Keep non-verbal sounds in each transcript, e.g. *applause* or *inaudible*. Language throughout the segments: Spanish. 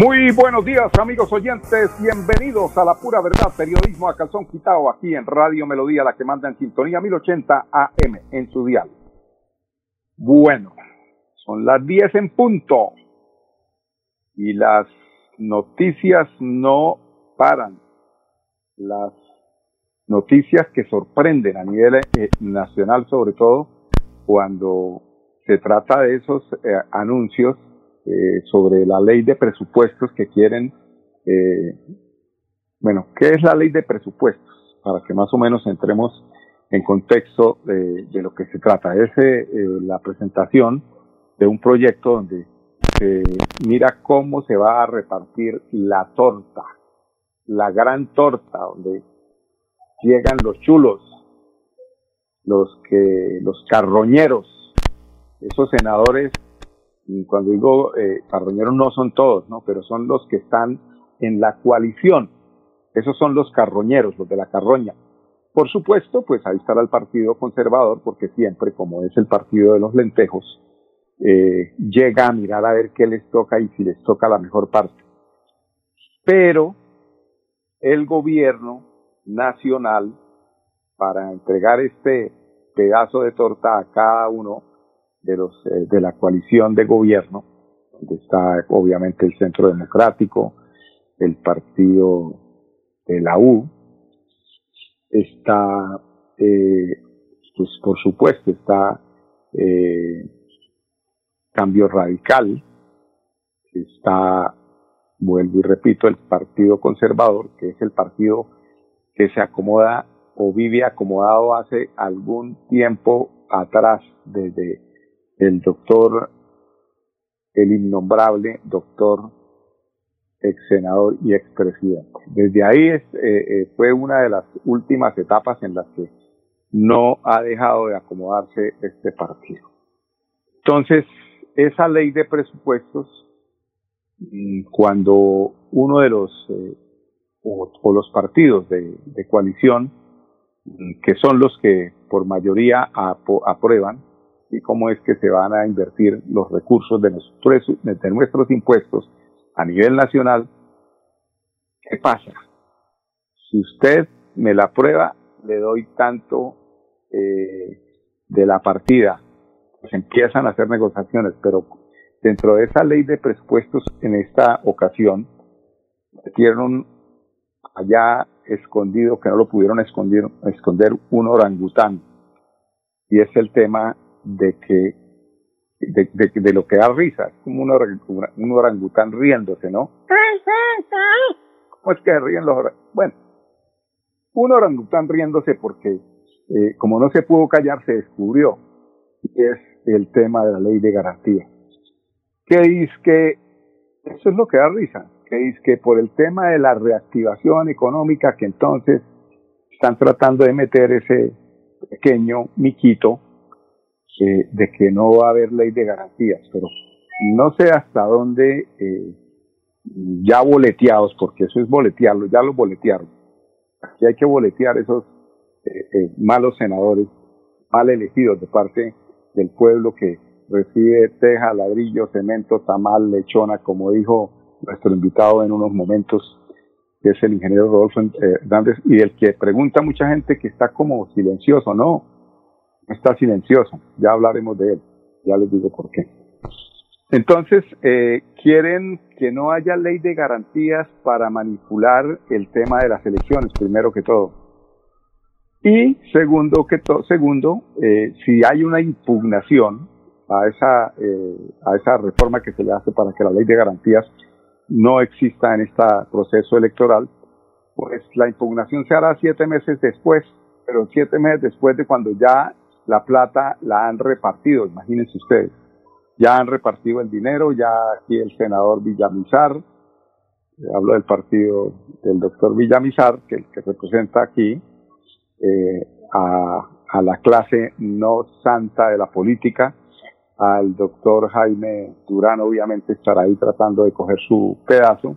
Muy buenos días, amigos oyentes. Bienvenidos a la pura verdad, periodismo a calzón quitado aquí en Radio Melodía, la que manda en sintonía 1080 AM en su dial. Bueno, son las 10 en punto y las noticias no paran. Las noticias que sorprenden a nivel eh, nacional, sobre todo cuando se trata de esos eh, anuncios eh, sobre la ley de presupuestos que quieren, eh, bueno, ¿qué es la ley de presupuestos? Para que más o menos entremos en contexto de, lo que se trata. Es eh, la presentación de un proyecto donde se mira cómo se va a repartir la torta, la gran torta, donde llegan los chulos, los que, los carroñeros, esos senadores y cuando digo eh, carroñeros no son todos, ¿no? Pero son los que están en la coalición. Esos son los carroñeros, los de la carroña. Por supuesto, pues ahí estará el Partido Conservador, porque siempre, como es el partido de los lentejos, eh, llega a mirar a ver qué les toca y si les toca la mejor parte. Pero el gobierno nacional, para entregar este pedazo de torta a cada uno, de los eh, de la coalición de gobierno, donde está obviamente el Centro Democrático, el partido de la U, está, eh, pues por supuesto, está eh, Cambio Radical, está, vuelvo y repito, el Partido Conservador, que es el partido que se acomoda o vive acomodado hace algún tiempo atrás desde doctor, el innombrable doctor ex senador y ex presidente. Desde ahí es, eh, eh, fue una de las últimas etapas en las que no ha dejado de acomodarse este partido. Entonces, esa ley de presupuestos, mm, cuando uno de los, eh, o, los partidos de, de, coalición, mm, que son los que por mayoría aprueban, y cómo es que se van a invertir los recursos de nuestros, de nuestros impuestos a nivel nacional, ¿qué pasa? Si usted me la prueba, le doy tanto eh, de la partida, pues empiezan a hacer negociaciones, pero dentro de esa ley de presupuestos en esta ocasión, metieron allá escondido, que no lo pudieron esconder, esconder un orangután, y es el tema de que de, de, lo que da risa, como un, un orangután riéndose, ¿no? ¿Cómo es que ríen los orangutanes? Bueno, un orangután riéndose porque eh, como no se pudo callar, se descubrió, y es el tema de la ley de garantía. Que dice que, eso es lo que da risa, que dice que por el tema de la reactivación económica que entonces están tratando de meter ese pequeño miquito de que no va a haber ley de garantías, pero no sé hasta dónde eh, ya boleteados, porque eso es boletearlo, ya lo boletearon. Aquí hay que boletear esos eh, eh, malos senadores, mal elegidos de parte del pueblo que recibe teja, ladrillo, cemento, tamal, lechona, como dijo nuestro invitado en unos momentos, que es el ingeniero Rodolfo Hernández, y el que pregunta a mucha gente que está como silencioso, no, está silencioso, ya hablaremos de él, ya les digo por qué. Entonces, eh, quieren que no haya ley de garantías para manipular el tema de las elecciones, primero que todo. Y segundo que todo, segundo, eh, si hay una impugnación a esa, eh, a esa reforma que se le hace para que la ley de garantías no exista en este proceso electoral, pues la impugnación se hará siete meses después, pero siete meses después de cuando ya la plata la han repartido, imagínense ustedes. Ya han repartido el dinero, ya aquí el senador Villamizar hablo del partido del doctor Villamizar, que, que representa aquí eh, a, a, la clase no santa de la política, al doctor Jaime Durán, obviamente estará ahí tratando de coger su pedazo,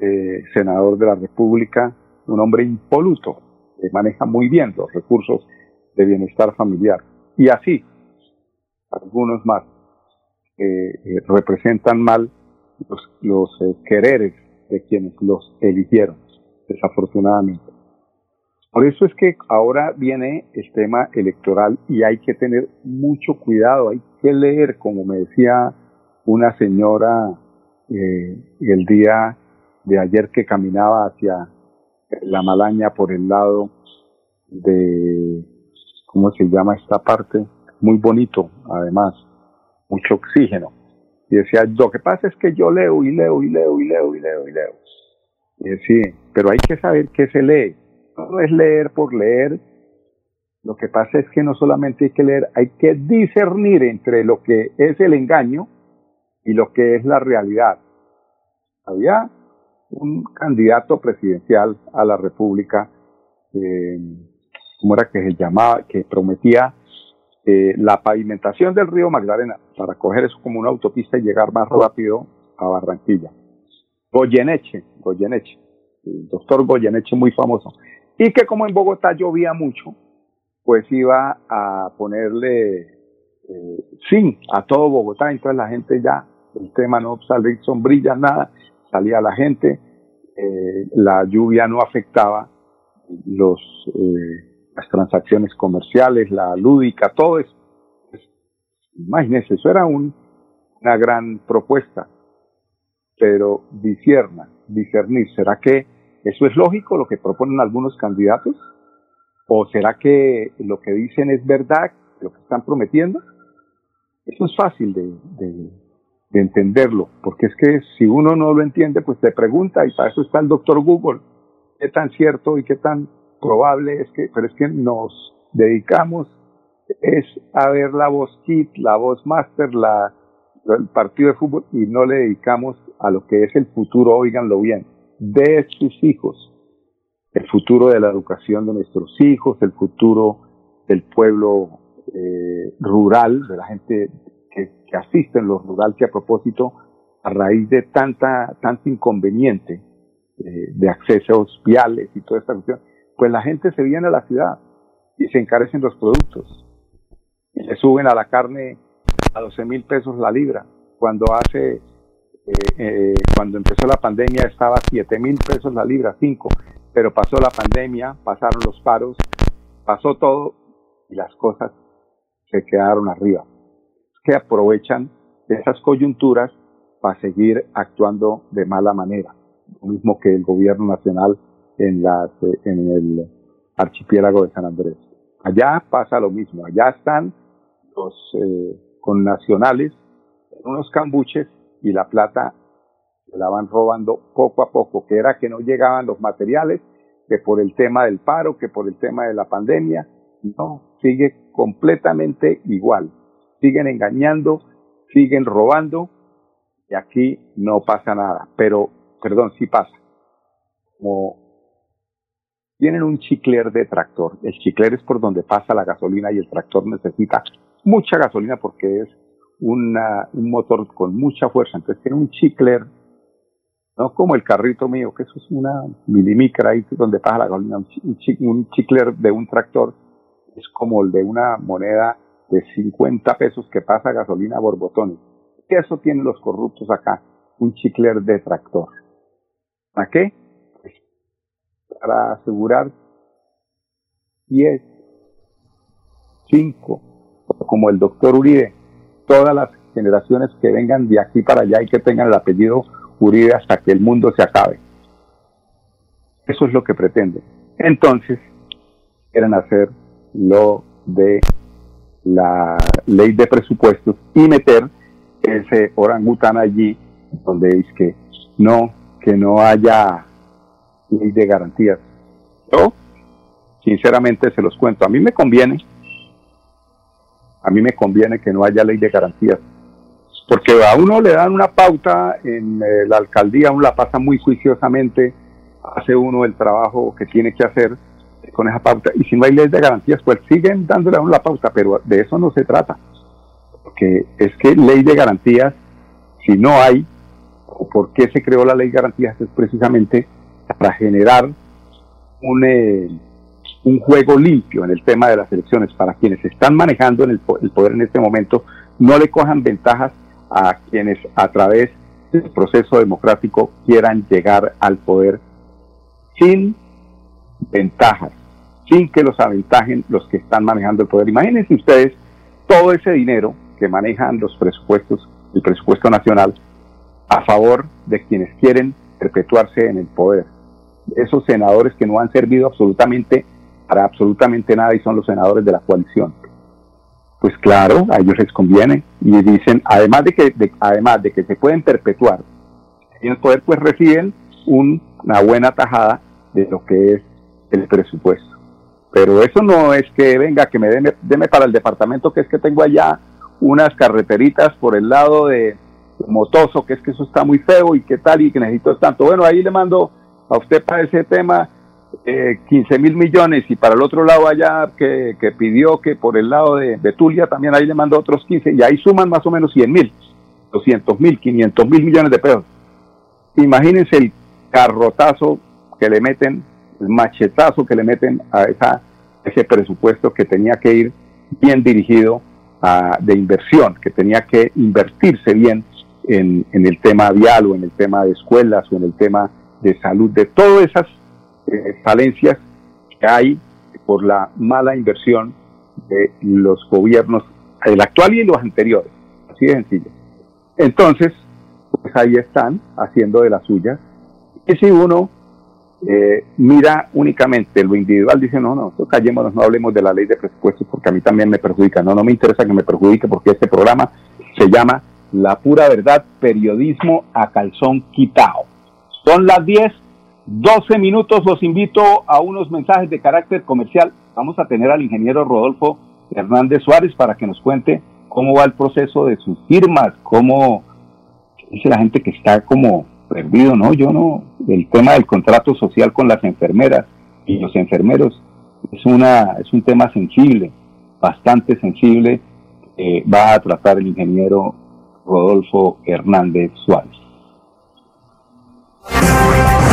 eh, senador de la República, un hombre impoluto, que maneja muy bien los recursos de bienestar familiar. Y así, algunos más, eh, representan mal los, los quereres de quienes los eligieron, desafortunadamente. Por eso es que ahora viene el tema electoral y hay que tener mucho cuidado, hay que leer, como me decía una señora eh, el día de ayer que caminaba hacia la Malaña por el lado de, ¿cómo se llama esta parte? Muy bonito, además, mucho oxígeno. Y decía, lo que pasa es que yo leo y leo y leo y leo y leo y leo. Y decía, pero hay que saber qué se lee. No es leer por leer. Lo que pasa es que no solamente hay que leer, hay que discernir entre lo que es el engaño y lo que es la realidad. Había un candidato presidencial a la República, eh, ¿cómo era que se llamaba? Que prometía eh, la pavimentación del río Magdalena para coger eso como una autopista y llegar más rápido a Barranquilla. Goyeneche, Goyeneche, el doctor Goyeneche muy famoso. Y que como en Bogotá llovía mucho, pues iba a ponerle eh, a todo Bogotá, entonces la gente ya, el tema no sale sombrillas, nada, salía la gente, eh, la lluvia no afectaba los eh, las transacciones comerciales, la lúdica, todo eso. Pues, imagínense, eso era un, una gran propuesta, pero disierna, discernir, ¿será que eso es lógico lo que proponen algunos candidatos? ¿O será que lo que dicen es verdad, lo que están prometiendo? Eso es fácil de, de entenderlo, porque es que si uno no lo entiende, pues te pregunta y para eso está el doctor Google, qué tan cierto y qué tan probable es que, pero es que nos dedicamos es a ver la voz kit, la voz master, la, el partido de fútbol y no le dedicamos a lo que es el futuro, oiganlo bien, de sus hijos, el futuro de la educación de nuestros hijos, el futuro del pueblo eh, rural, de la gente que, asiste en lo rural, que a propósito, a raíz de tanta, tanto inconveniente eh, de accesos viales y toda esta cuestión, pues la gente se viene a la ciudad y se encarecen los productos. Y le suben a la carne a 12 mil pesos la libra, cuando hace, eh, eh, cuando empezó la pandemia estaba a 7 mil pesos la libra, 5, pero pasó la pandemia, pasaron los paros, pasó todo y las cosas se quedaron arriba. Que aprovechan esas coyunturas para seguir actuando de mala manera, lo mismo que el gobierno nacional en, las, en el archipiélago de San Andrés. Allá pasa lo mismo, allá están los eh, connacionales en unos cambuches y la plata se la van robando poco a poco, que era que no llegaban los materiales, que por el tema del paro, que por el tema de la pandemia, no, sigue completamente igual. Siguen engañando, siguen robando y aquí no pasa nada, pero, perdón, sí pasa. Como tienen un chicler de tractor. El chicler es por donde pasa la gasolina y el tractor necesita mucha gasolina porque es una, un motor con mucha fuerza. Entonces tiene un chicler, no como el carrito mío, que eso es una milimicra ahí donde pasa la gasolina. Un, chicler de un tractor es como el de una moneda de 50 pesos que pasa gasolina a borbotones. Eso tienen los corruptos acá, un chicler de tractor. ¿A qué? Para asegurar 10, 5, como el doctor Uribe, todas las generaciones que vengan de aquí para allá y que tengan el apellido Uribe hasta que el mundo se acabe. Eso es lo que pretenden. Entonces, quieren hacer lo de la ley de presupuestos y meter ese orangután allí donde dice que no, que no haya ley de garantías. Yo, sinceramente, se los cuento. A mí me conviene, a mí me conviene que no haya ley de garantías, porque a uno le dan una pauta en eh, la alcaldía, uno la pasa muy juiciosamente, hace uno el trabajo que tiene que hacer con esa pauta, y si no hay ley de garantías, pues siguen dándole a uno la pauta, pero de eso no se trata, porque es que ley de garantías, si no hay, o por qué se creó la ley de garantías, es precisamente para generar un, eh, un juego limpio en el tema de las elecciones, para quienes están manejando en el, el poder en este momento, no le cojan ventajas a quienes a través del proceso democrático quieran llegar al poder sin ventajas, sin que los aventajen los que están manejando el poder. Imagínense ustedes todo ese dinero que manejan los presupuestos, el presupuesto nacional, a favor de quienes quieren perpetuarse en el poder. Esos senadores que no han servido absolutamente para absolutamente nada y son los senadores de la coalición pues claro, a ellos les conviene y dicen, además de que, además de que se pueden perpetuar en el poder, pues reciben una buena tajada de lo que es el presupuesto. Pero eso no es que venga, que me deme, para el departamento, que es que tengo allá unas carreteritas por el lado de Motoso, que es que eso está muy feo y qué tal y que necesito tanto. Bueno, ahí le mando a usted para ese tema eh, 15 mil millones y para el otro lado allá que, pidió que por el lado de Betulia también ahí le mandó otros 15 y ahí suman más o menos 100 mil, 200 mil, 500 mil millones de pesos. Imagínense el carrotazo que le meten, el machetazo que le meten a esa, ese presupuesto que tenía que ir bien dirigido a, de inversión, que tenía que invertirse bien en, en el tema vial o en el tema de escuelas o en el tema de salud, de todas esas eh, falencias que hay por la mala inversión de los gobiernos, el actual y los anteriores. Así de sencillo. Entonces, pues ahí están haciendo de las suyas. Y si uno eh, mira únicamente lo individual, dice, no, no, callémonos, no hablemos de la ley de presupuestos porque a mí también me perjudica. No, no me interesa que me perjudique porque este programa se llama La pura verdad, periodismo a calzón quitado. Son las 10 12 minutos los invito a unos mensajes de carácter comercial. Vamos a tener al ingeniero Rodolfo Hernández Suárez para que nos cuente cómo va el proceso de sus firmas, cómo dice la gente que está como perdido, ¿no? Yo no, el tema del contrato social con las enfermeras y los enfermeros es, una, es un tema sensible, bastante sensible, eh, va a tratar el ingeniero Rodolfo Hernández Suárez.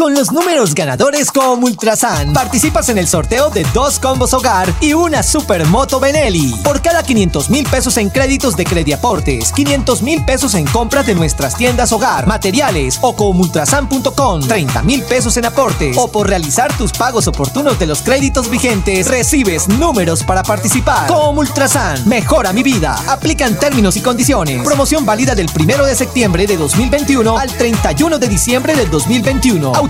Con los números ganadores como Ultrasan, participas en el sorteo de dos combos hogar y una supermoto Benelli. Por cada 500 mil pesos en créditos de Crediaportes, 500 mil pesos en compras de nuestras tiendas hogar, materiales o con ultrasan.com, 30 mil pesos en aportes o por realizar tus pagos oportunos de los créditos vigentes, recibes números para participar. Como Ultrasan, mejora mi vida. Aplican términos y condiciones. Promoción válida del 1 de septiembre de 2021 al 31 de diciembre del 2021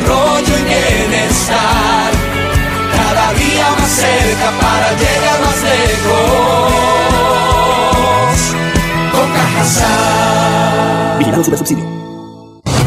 desarrollo y bienestar. Cada día más cerca para llegar más lejos. Con. Vigilado Super Subsidio.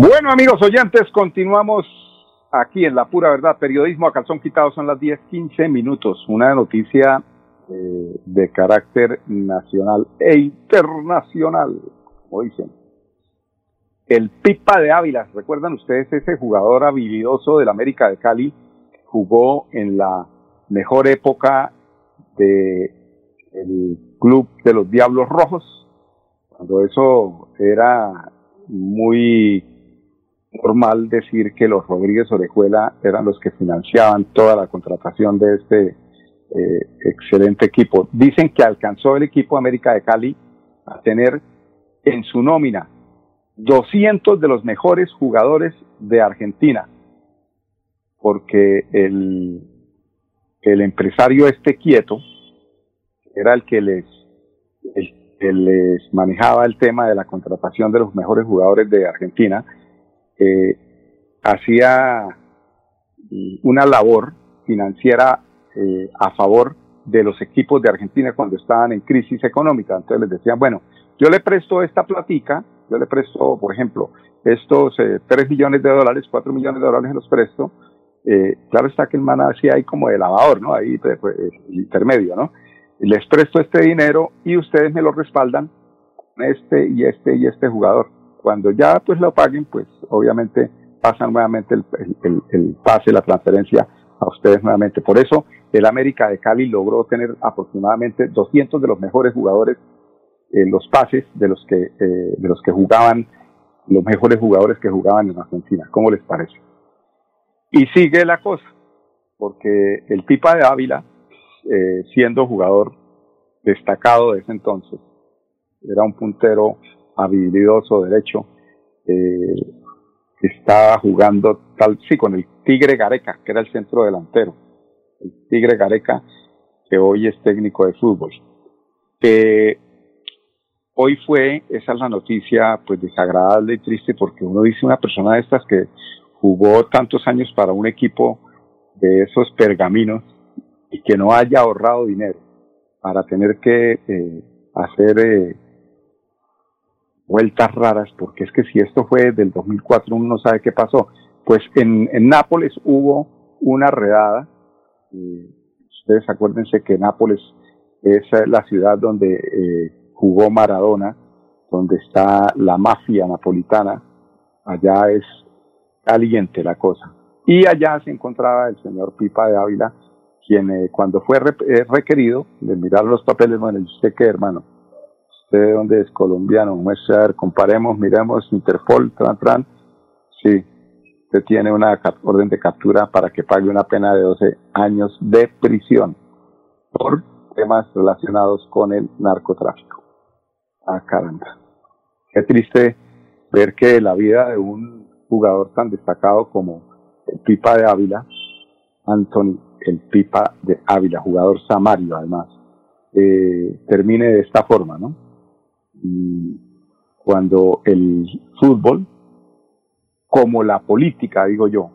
Bueno, amigos oyentes, continuamos aquí en La Pura Verdad. Periodismo a calzón quitado son las 10, 15 minutos. Una noticia eh, de carácter nacional e internacional, como dicen. El Pipa de Ávila, ¿recuerdan ustedes ese jugador habilidoso del América de Cali? Jugó en la mejor época de el club de los Diablos Rojos, cuando eso era muy normal decir que los Rodríguez Orejuela eran los que financiaban toda la contratación de este eh, excelente equipo. Dicen que alcanzó el equipo América de Cali a tener en su nómina 200 de los mejores jugadores de Argentina, porque el, el empresario este quieto era el que les, el que les manejaba el tema de la contratación de los mejores jugadores de Argentina, eh, hacía una labor financiera eh, a favor de los equipos de Argentina cuando estaban en crisis económica. Entonces les decían, bueno, yo le presto esta platica, yo le presto, por ejemplo, estos eh, 3 millones de dólares, 4 millones de dólares los presto. Eh, claro está que el man hacía ahí como de lavador, ¿no? Ahí, pues, pues, el intermedio, ¿no? Les presto este dinero y ustedes me lo respaldan con este y este y este jugador. Cuando ya pues lo paguen, pues obviamente pasan nuevamente el, el, el pase, la transferencia a ustedes nuevamente. Por eso el América de Cali logró tener aproximadamente 200 de los mejores jugadores en los pases de los que eh, de los que jugaban los mejores jugadores que jugaban en Argentina. ¿Cómo les parece? Y sigue la cosa, porque el Pipa de Ávila, eh, siendo jugador destacado de ese entonces, era un puntero habilidoso derecho, eh, estaba jugando tal, sí, con el Tigre Gareca, que era el centro delantero, el Tigre Gareca, que hoy es técnico de fútbol. Que hoy fue, esa es la noticia, pues desagradable y triste, porque uno dice una persona de estas que jugó tantos años para un equipo de esos pergaminos y que no haya ahorrado dinero para tener que eh, hacer eh, vueltas raras, porque es que si esto fue del 2004 uno no sabe qué pasó. Pues en, en Nápoles hubo una redada, ustedes acuérdense que Nápoles es la ciudad donde eh, jugó Maradona, donde está la mafia napolitana, allá es caliente la cosa. Y allá se encontraba el señor Pipa de Ávila, quien eh, cuando fue eh, requerido, le miraron los papeles, bueno, ¿y usted qué, hermano? ¿Usted de dónde es colombiano? Muestre, a ver, comparemos, miremos, Interpol, tran, tran. Sí, usted tiene una orden de captura para que pague una pena de 12 años de prisión por temas relacionados con el narcotráfico. Ah, caramba. Qué triste ver que la vida de un jugador tan destacado como el Pipa de Ávila, Anthony, el Pipa de Ávila, jugador samario además, eh, termine de esta forma, ¿no? Y cuando el fútbol, como la política, digo yo,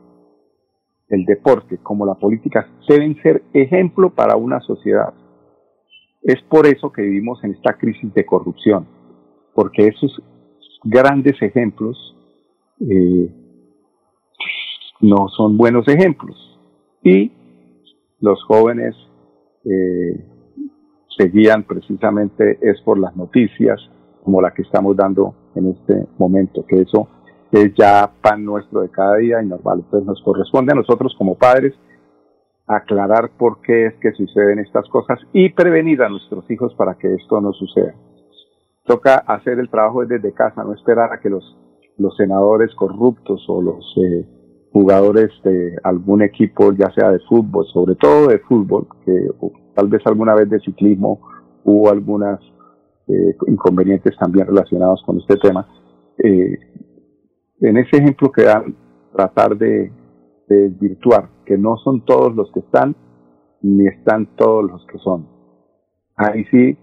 el deporte, como la política, deben ser ejemplo para una sociedad. Es por eso que vivimos en esta crisis de corrupción, porque esos grandes ejemplos eh, no son buenos ejemplos. Y los jóvenes eh, seguían precisamente es por las noticias como la que estamos dando en este momento, que eso es ya pan nuestro de cada día y normal. Entonces nos corresponde a nosotros como padres aclarar por qué es que suceden estas cosas y prevenir a nuestros hijos para que esto no suceda. Toca hacer el trabajo desde casa, no esperar a que los, los senadores corruptos o los, eh, jugadores de algún equipo, ya sea de fútbol, sobre todo de fútbol, que tal vez alguna vez de ciclismo hubo algunas eh, inconvenientes también relacionados con este tema. Eh, en ese ejemplo que dan, tratar de, de desvirtuar que no son todos los que están, ni están todos los que son. Ahí sí,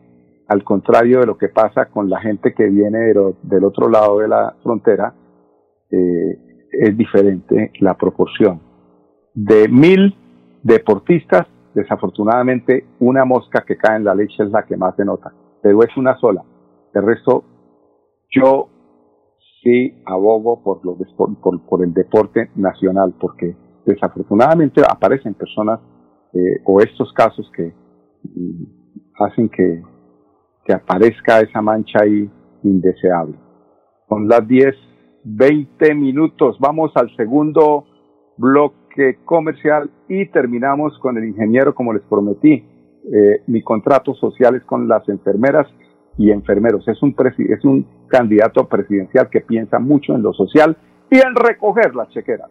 al contrario de lo que pasa con la gente que viene del otro lado de la frontera, eh, es diferente la proporción. De mil deportistas, desafortunadamente, una mosca que cae en la leche es la que más se nota, pero es una sola. El resto, yo sí abogo por, lo, por, por el deporte nacional, porque desafortunadamente aparecen personas eh, o estos casos que mm, hacen que, que aparezca esa mancha ahí indeseable. Son las 10, 20 minutos. Vamos al segundo bloque comercial y terminamos con el ingeniero, como les prometí. Eh, mi contrato social es con las enfermeras y enfermeros. Es un, es un candidato presidencial que piensa mucho en lo social y en recoger las chequeras.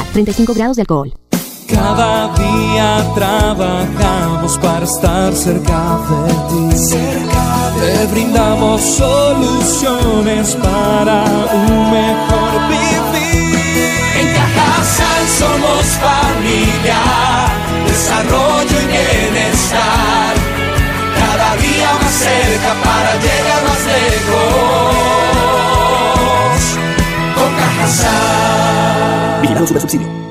35 grados de alcohol. Cada día trabajamos para estar cerca de ti. Cerca de Te brindamos soluciones para un mejor vivir. Vigilado su subsidio.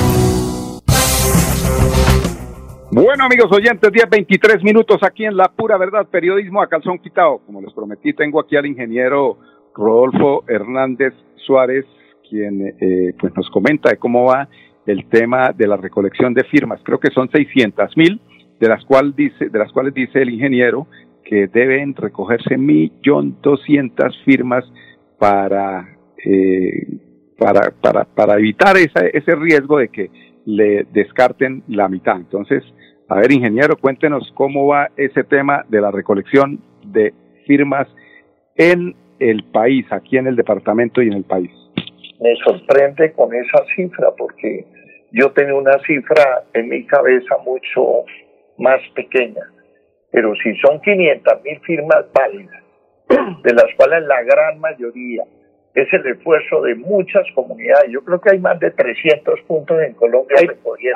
Bueno, amigos oyentes, 10, 23 minutos aquí en La Pura Verdad, periodismo a calzón quitado. Como les prometí, tengo aquí al ingeniero Rodolfo Hernández Suárez, quien eh, pues nos comenta de cómo va el tema de la recolección de firmas. Creo que son 600 mil, de las cuales dice, de las cuales dice el ingeniero que deben recogerse millón doscientas firmas para, eh, para, para, para evitar esa, ese riesgo de que le descarten la mitad. Entonces, a ver, ingeniero, cuéntenos cómo va ese tema de la recolección de firmas en el país, aquí en el departamento y en el país. Me sorprende con esa cifra porque yo tengo una cifra en mi cabeza mucho más pequeña, pero si son 500 mil firmas válidas, *clears throat* de las cuales la gran mayoría es el esfuerzo de muchas comunidades. Yo creo que hay más de 300 puntos en Colombia hay,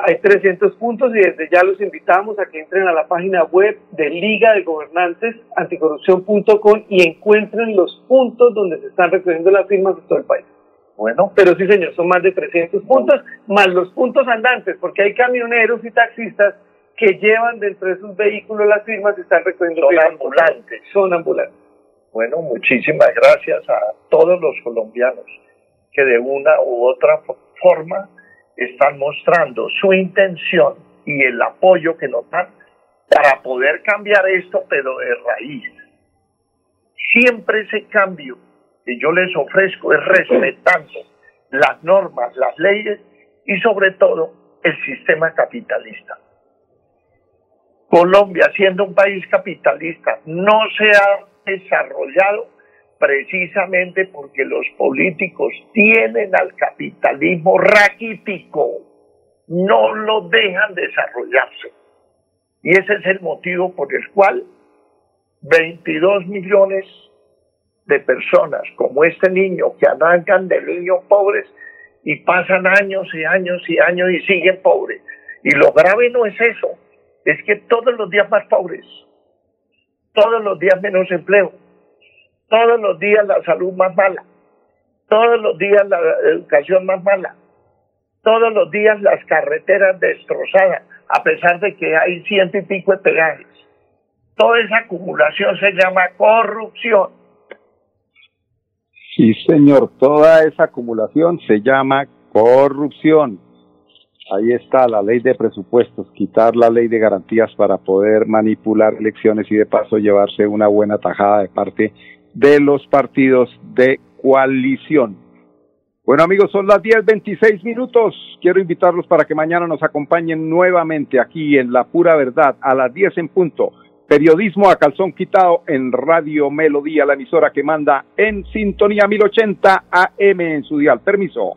Hay 300 puntos y desde ya los invitamos a que entren a la página web de Liga de Gobernantes Anticorrupción.com y encuentren los puntos donde se están recogiendo las firmas de todo el país. Bueno, pero sí, señor, son más de 300 puntos, más los puntos andantes, porque hay camioneros y taxistas que llevan dentro de sus vehículos las firmas y están recogiendo Son ambulantes. Son ambulantes. Bueno, muchísimas gracias a todos los colombianos que de una u otra forma están mostrando su intención y el apoyo que nos dan para poder cambiar esto, pero de raíz. Siempre ese cambio que yo les ofrezco es respetando las normas, las leyes y sobre todo el sistema capitalista. Colombia, siendo un país capitalista, no se ha desarrollado precisamente porque los políticos tienen al capitalismo raquítico, no lo dejan desarrollarse. Y ese es el motivo por el cual 22 millones de personas como este niño que arrancan de niños pobres y pasan años y años y años y siguen pobres. Y lo grave no es eso, es que todos los días más pobres, todos los días menos empleo, todos los días la salud más mala, todos los días la educación más mala, todos los días las carreteras destrozadas, a pesar de que hay ciento y pico de peajes. Toda esa acumulación se llama corrupción. Sí, señor, toda esa acumulación se llama corrupción. Ahí está la ley de presupuestos, quitar la ley de garantías para poder manipular elecciones y de paso llevarse una buena tajada de parte de los partidos de coalición. Bueno amigos, son las 10.26 minutos. Quiero invitarlos para que mañana nos acompañen nuevamente aquí en La Pura Verdad a las 10 en punto. Periodismo a calzón quitado en Radio Melodía, la emisora que manda en sintonía 1080 AM en su dial. Permiso.